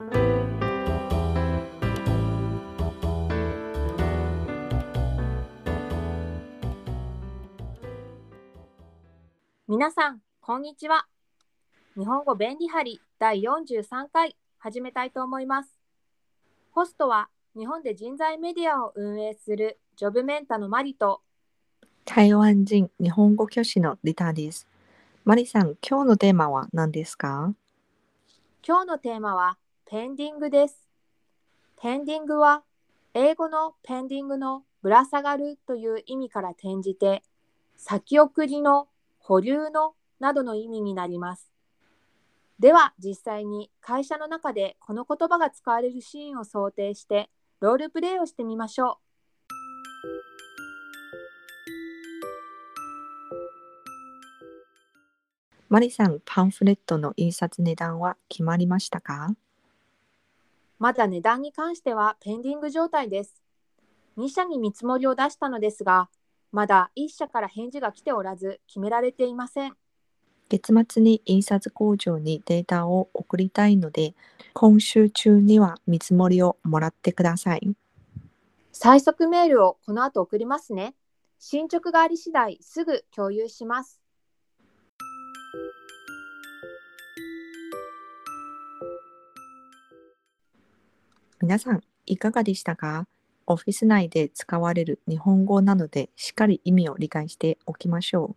皆さん、こんにちは。日本語便利貼り第43回始めたいと思います。ホストは日本で人材メディアを運営するジョブメンタのマリと台湾人日本語教師のリタです。マリさん、今日のテーマは何ですか？今日のテーマはペンディングです。ペンディングは英語のペンディングのぶら下がるという意味から転じて先送りの保留のなどの意味になります。では実際に会社の中でこの言葉が使われるシーンを想定してロールプレイをしてみましょうマリさん、パンフレットの印刷値段は決まりましたか？まだ値段に関してはペンディング状態です。2社に見積もりを出したのですが、まだ1社から返事が来ておらず決められていません。月末に印刷工場にデータを送りたいので、今週中には見積もりをもらってください。最速メールをこの後送りますね。進捗があり次第すぐ共有します。皆さん、いかがでしたか？オフィス内で使われる日本語なので、しっかり意味を理解しておきましょう。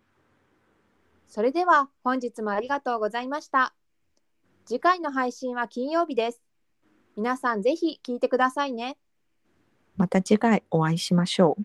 それでは本日もありがとうございました。次回の配信は金曜日です。皆さんぜひ聞いてくださいね。また次回お会いしましょう。